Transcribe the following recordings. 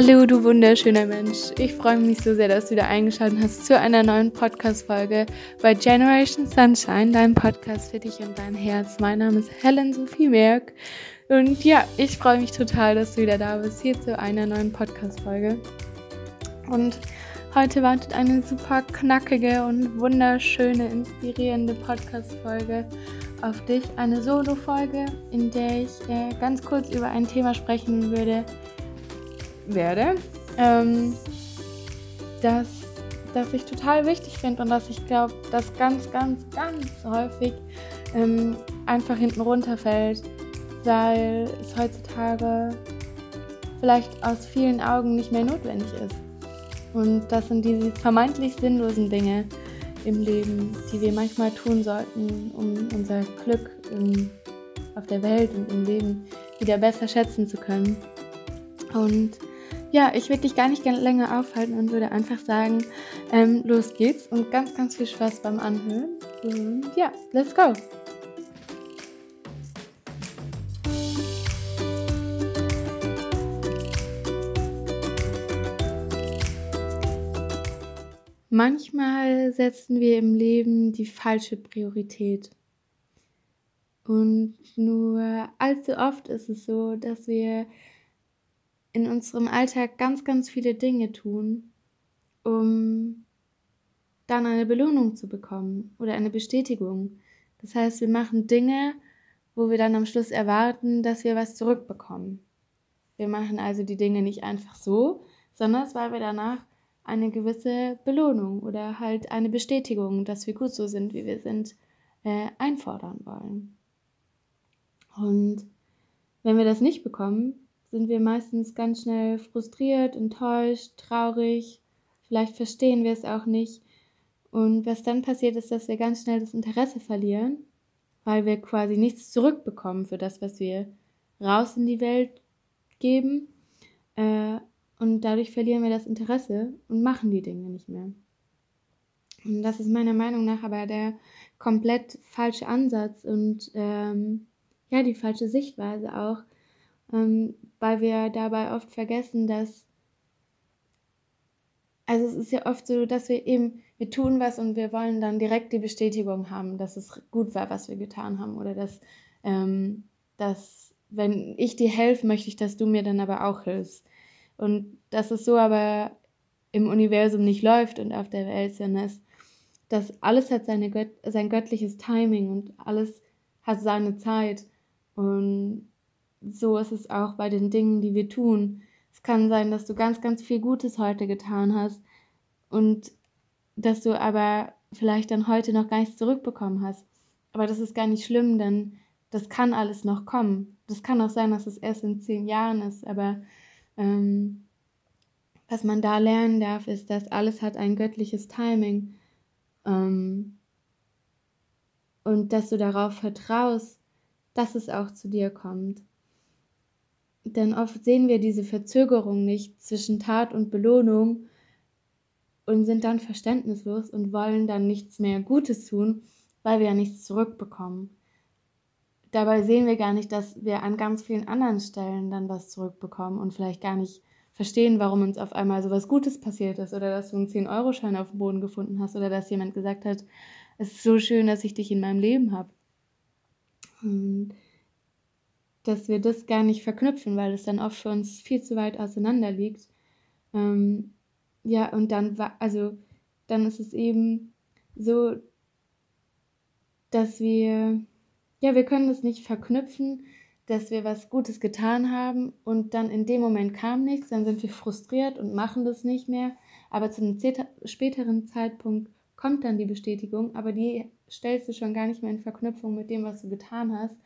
Hallo, du wunderschöner Mensch. Ich freue mich so sehr, dass du wieder eingeschaltet hast zu einer neuen Podcast-Folge bei Generation Sunshine, dein Podcast für dich und dein Herz. Mein Name ist Helen Sophie Merck. Und ja, ich freue mich total, dass du wieder da bist, hier zu einer neuen Podcast-Folge. Und heute wartet eine super knackige und wunderschöne, inspirierende Podcast-Folge auf dich. Eine Solo-Folge, in der ich äh, ganz kurz über ein Thema sprechen würde, werde, ähm, das, das ich total wichtig finde und dass ich glaube, dass ganz, ganz, ganz häufig ähm, einfach hinten runterfällt, weil es heutzutage vielleicht aus vielen Augen nicht mehr notwendig ist. Und das sind diese vermeintlich sinnlosen Dinge im Leben, die wir manchmal tun sollten, um unser Glück in, auf der Welt und im Leben wieder besser schätzen zu können. Und ja, ich würde dich gar nicht länger aufhalten und würde einfach sagen, ähm, los geht's und ganz, ganz viel Spaß beim Anhören. Und ja, let's go! Manchmal setzen wir im Leben die falsche Priorität. Und nur allzu oft ist es so, dass wir in unserem Alltag ganz, ganz viele Dinge tun, um dann eine Belohnung zu bekommen oder eine Bestätigung. Das heißt, wir machen Dinge, wo wir dann am Schluss erwarten, dass wir was zurückbekommen. Wir machen also die Dinge nicht einfach so, sondern weil wir danach eine gewisse Belohnung oder halt eine Bestätigung, dass wir gut so sind, wie wir sind, äh, einfordern wollen. Und wenn wir das nicht bekommen, sind wir meistens ganz schnell frustriert, enttäuscht, traurig. Vielleicht verstehen wir es auch nicht. Und was dann passiert, ist, dass wir ganz schnell das Interesse verlieren, weil wir quasi nichts zurückbekommen für das, was wir raus in die Welt geben. Äh, und dadurch verlieren wir das Interesse und machen die Dinge nicht mehr. Und das ist meiner Meinung nach aber der komplett falsche Ansatz und ähm, ja, die falsche Sichtweise auch, ähm, weil wir dabei oft vergessen, dass, also es ist ja oft so, dass wir eben, wir tun was und wir wollen dann direkt die Bestätigung haben, dass es gut war, was wir getan haben oder dass, ähm, dass wenn ich dir helfe, möchte ich, dass du mir dann aber auch hilfst. Und dass es so aber im Universum nicht läuft und auf der Welt, sondern es, dass alles hat seine Gött sein göttliches Timing und alles hat seine Zeit. Und so ist es auch bei den Dingen, die wir tun. Es kann sein, dass du ganz, ganz viel Gutes heute getan hast und dass du aber vielleicht dann heute noch gar nichts zurückbekommen hast. Aber das ist gar nicht schlimm, denn das kann alles noch kommen. Das kann auch sein, dass es erst in zehn Jahren ist, aber ähm, was man da lernen darf, ist, dass alles hat ein göttliches Timing ähm, und dass du darauf vertraust, dass es auch zu dir kommt. Denn oft sehen wir diese Verzögerung nicht zwischen Tat und Belohnung und sind dann verständnislos und wollen dann nichts mehr Gutes tun, weil wir ja nichts zurückbekommen. Dabei sehen wir gar nicht, dass wir an ganz vielen anderen Stellen dann was zurückbekommen und vielleicht gar nicht verstehen, warum uns auf einmal so was Gutes passiert ist oder dass du einen 10-Euro-Schein auf dem Boden gefunden hast oder dass jemand gesagt hat, es ist so schön, dass ich dich in meinem Leben habe. Und dass wir das gar nicht verknüpfen, weil es dann oft für uns viel zu weit auseinander liegt. Ähm, ja, und dann war, also dann ist es eben so, dass wir, ja, wir können das nicht verknüpfen, dass wir was Gutes getan haben und dann in dem Moment kam nichts, dann sind wir frustriert und machen das nicht mehr. Aber zu einem späteren Zeitpunkt kommt dann die Bestätigung, aber die stellst du schon gar nicht mehr in Verknüpfung mit dem, was du getan hast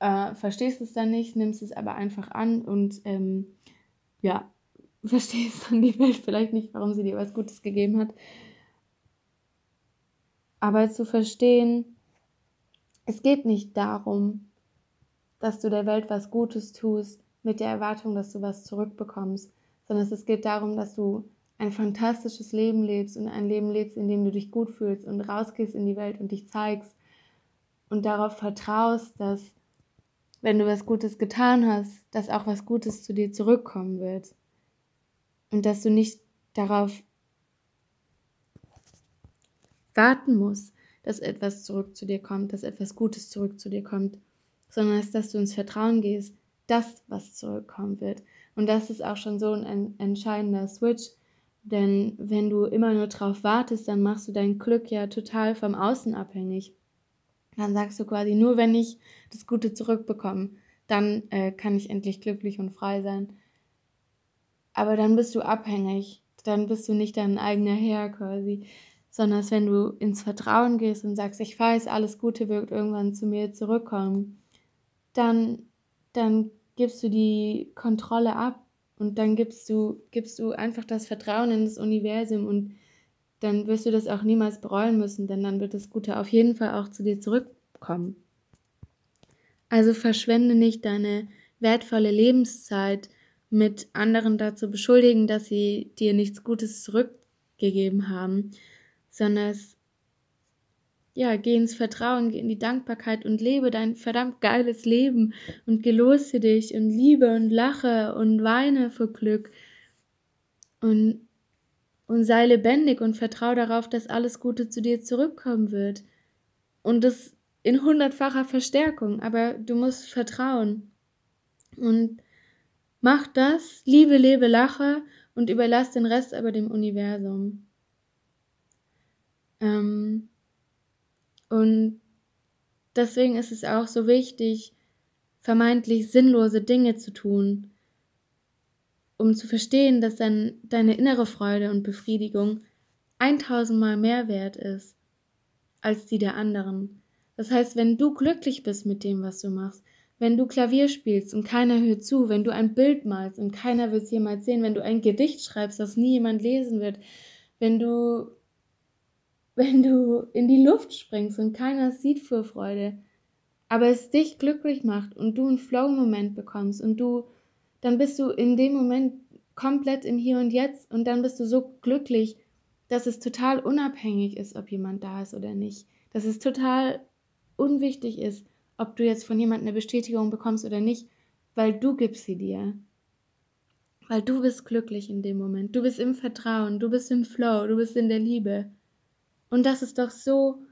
äh, verstehst es dann nicht, nimmst es aber einfach an und ähm, ja, verstehst dann die Welt vielleicht nicht, warum sie dir was Gutes gegeben hat. Aber zu verstehen, es geht nicht darum, dass du der Welt was Gutes tust mit der Erwartung, dass du was zurückbekommst, sondern es geht darum, dass du ein fantastisches Leben lebst und ein Leben lebst, in dem du dich gut fühlst und rausgehst in die Welt und dich zeigst und darauf vertraust, dass wenn du was Gutes getan hast, dass auch was Gutes zu dir zurückkommen wird. und dass du nicht darauf warten musst, dass etwas zurück zu dir kommt, dass etwas Gutes zurück zu dir kommt, sondern dass du ins Vertrauen gehst, dass was zurückkommen wird. Und das ist auch schon so ein entscheidender Switch, denn wenn du immer nur drauf wartest, dann machst du dein Glück ja total vom Außen abhängig. Dann sagst du quasi, nur wenn ich das Gute zurückbekomme, dann äh, kann ich endlich glücklich und frei sein. Aber dann bist du abhängig, dann bist du nicht dein eigener Herr quasi, sondern wenn du ins Vertrauen gehst und sagst, ich weiß, alles Gute wird irgendwann zu mir zurückkommen, dann, dann gibst du die Kontrolle ab und dann gibst du, gibst du einfach das Vertrauen in das Universum und dann wirst du das auch niemals bereuen müssen, denn dann wird das Gute auf jeden Fall auch zu dir zurückkommen. Also verschwende nicht deine wertvolle Lebenszeit mit anderen dazu beschuldigen, dass sie dir nichts Gutes zurückgegeben haben, sondern es, ja, geh ins Vertrauen, geh in die Dankbarkeit und lebe dein verdammt geiles Leben und gelosse dich und liebe und lache und weine vor Glück und, und sei lebendig und vertraue darauf, dass alles Gute zu dir zurückkommen wird. Und das in hundertfacher Verstärkung, aber du musst vertrauen. Und mach das, liebe, lebe, lache und überlass den Rest aber dem Universum. Ähm, und deswegen ist es auch so wichtig, vermeintlich sinnlose Dinge zu tun, um zu verstehen, dass dann deine innere Freude und Befriedigung eintausendmal mehr wert ist als die der anderen. Das heißt, wenn du glücklich bist mit dem, was du machst, wenn du Klavier spielst und keiner hört zu, wenn du ein Bild malst und keiner wird es jemals sehen, wenn du ein Gedicht schreibst, das nie jemand lesen wird, wenn du wenn du in die Luft springst und keiner sieht vor Freude, aber es dich glücklich macht und du einen Flow-Moment bekommst und du, dann bist du in dem Moment komplett im Hier und Jetzt und dann bist du so glücklich, dass es total unabhängig ist, ob jemand da ist oder nicht. Dass es total unwichtig ist, ob du jetzt von jemandem eine Bestätigung bekommst oder nicht, weil du gibst sie dir. Weil du bist glücklich in dem Moment. Du bist im Vertrauen, du bist im Flow, du bist in der Liebe. Und das ist doch so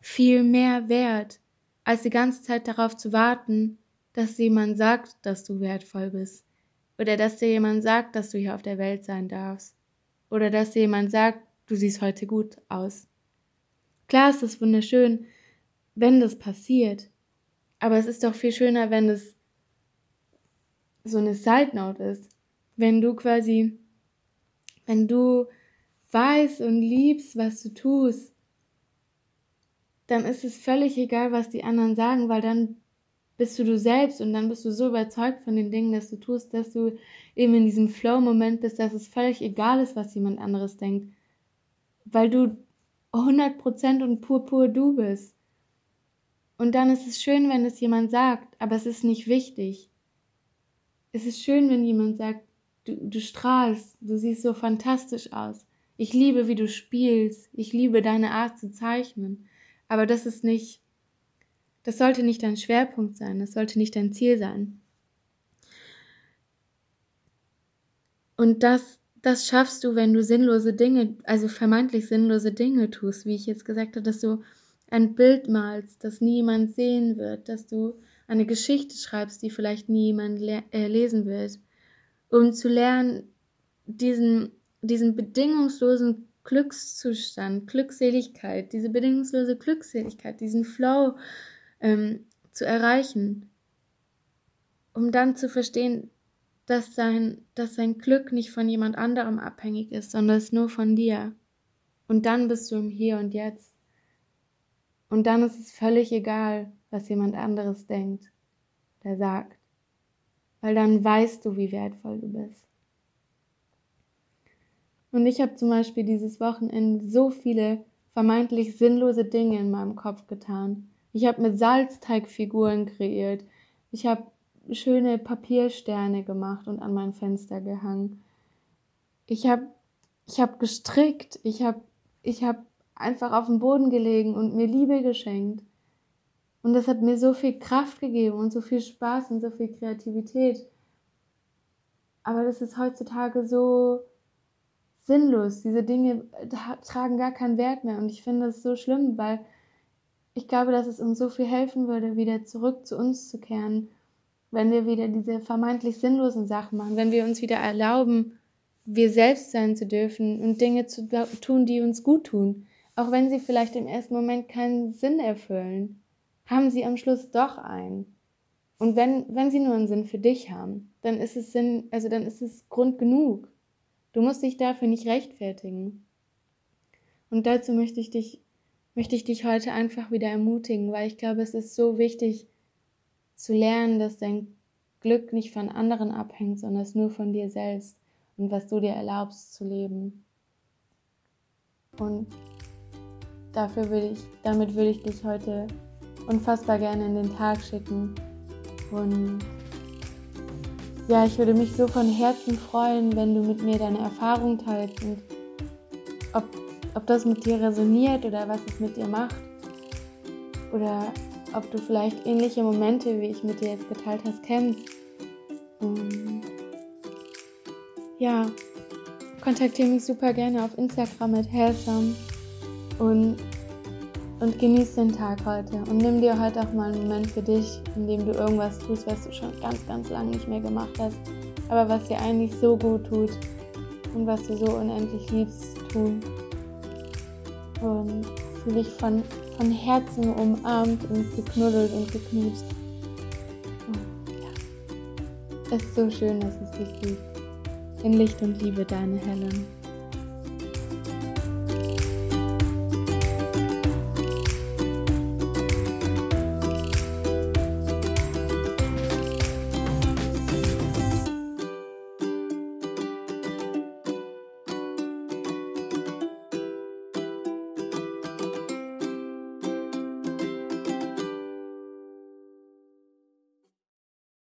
viel mehr wert, als die ganze Zeit darauf zu warten, dass jemand sagt, dass du wertvoll bist. Oder dass dir jemand sagt, dass du hier auf der Welt sein darfst. Oder dass dir jemand sagt, du siehst heute gut aus. Klar ist es wunderschön, wenn das passiert. Aber es ist doch viel schöner, wenn es so eine Side Note ist. Wenn du quasi, wenn du weißt und liebst, was du tust, dann ist es völlig egal, was die anderen sagen, weil dann bist du du selbst und dann bist du so überzeugt von den Dingen, dass du tust, dass du eben in diesem Flow-Moment bist, dass es völlig egal ist, was jemand anderes denkt, weil du 100% und pur pur du bist. Und dann ist es schön, wenn es jemand sagt, aber es ist nicht wichtig. Es ist schön, wenn jemand sagt, du, du strahlst, du siehst so fantastisch aus. Ich liebe, wie du spielst. Ich liebe deine Art zu zeichnen. Aber das ist nicht, das sollte nicht dein Schwerpunkt sein. Das sollte nicht dein Ziel sein. Und das, das schaffst du, wenn du sinnlose Dinge, also vermeintlich sinnlose Dinge tust, wie ich jetzt gesagt habe, dass du ein Bild malst, das niemand sehen wird, dass du eine Geschichte schreibst, die vielleicht niemand le äh, lesen wird, um zu lernen, diesen diesen bedingungslosen Glückszustand, Glückseligkeit, diese bedingungslose Glückseligkeit, diesen Flow ähm, zu erreichen, um dann zu verstehen, dass sein, dass sein Glück nicht von jemand anderem abhängig ist, sondern es nur von dir. Und dann bist du im Hier und Jetzt. Und dann ist es völlig egal, was jemand anderes denkt, der sagt. Weil dann weißt du, wie wertvoll du bist. Und ich habe zum Beispiel dieses Wochenende so viele vermeintlich sinnlose Dinge in meinem Kopf getan. Ich habe mit Salzteigfiguren kreiert. Ich habe schöne Papiersterne gemacht und an mein Fenster gehangen. Ich habe ich hab gestrickt. Ich habe ich hab einfach auf dem Boden gelegen und mir Liebe geschenkt. Und das hat mir so viel Kraft gegeben und so viel Spaß und so viel Kreativität. Aber das ist heutzutage so sinnlos. Diese Dinge tragen gar keinen Wert mehr. Und ich finde das so schlimm, weil ich glaube, dass es uns so viel helfen würde, wieder zurück zu uns zu kehren, wenn wir wieder diese vermeintlich sinnlosen Sachen machen, wenn wir uns wieder erlauben, wir selbst sein zu dürfen und Dinge zu tun, die uns gut tun. Auch wenn sie vielleicht im ersten Moment keinen Sinn erfüllen, haben sie am Schluss doch einen. Und wenn, wenn sie nur einen Sinn für dich haben, dann ist es Sinn, also dann ist es Grund genug. Du musst dich dafür nicht rechtfertigen. Und dazu möchte ich dich, möchte ich dich heute einfach wieder ermutigen, weil ich glaube, es ist so wichtig zu lernen, dass dein Glück nicht von anderen abhängt, sondern es nur von dir selbst und was du dir erlaubst zu leben. Und dafür würde ich, damit würde ich dich heute unfassbar gerne in den Tag schicken. Und ja, ich würde mich so von Herzen freuen, wenn du mit mir deine Erfahrung teilst und ob, ob das mit dir resoniert oder was es mit dir macht. Oder ob du vielleicht ähnliche Momente, wie ich mit dir jetzt geteilt hast, kennst. Und ja, kontaktiere mich super gerne auf Instagram mit Hellsome und und genieß den Tag heute und nimm dir heute auch mal einen Moment für dich, in dem du irgendwas tust, was du schon ganz, ganz lange nicht mehr gemacht hast, aber was dir eigentlich so gut tut und was du so unendlich liebst tun. Und fühle dich von, von Herzen umarmt und geknuddelt und geknutst. Oh, ja. Es ist so schön, dass es dich gibt. In Licht und Liebe, deine Helen.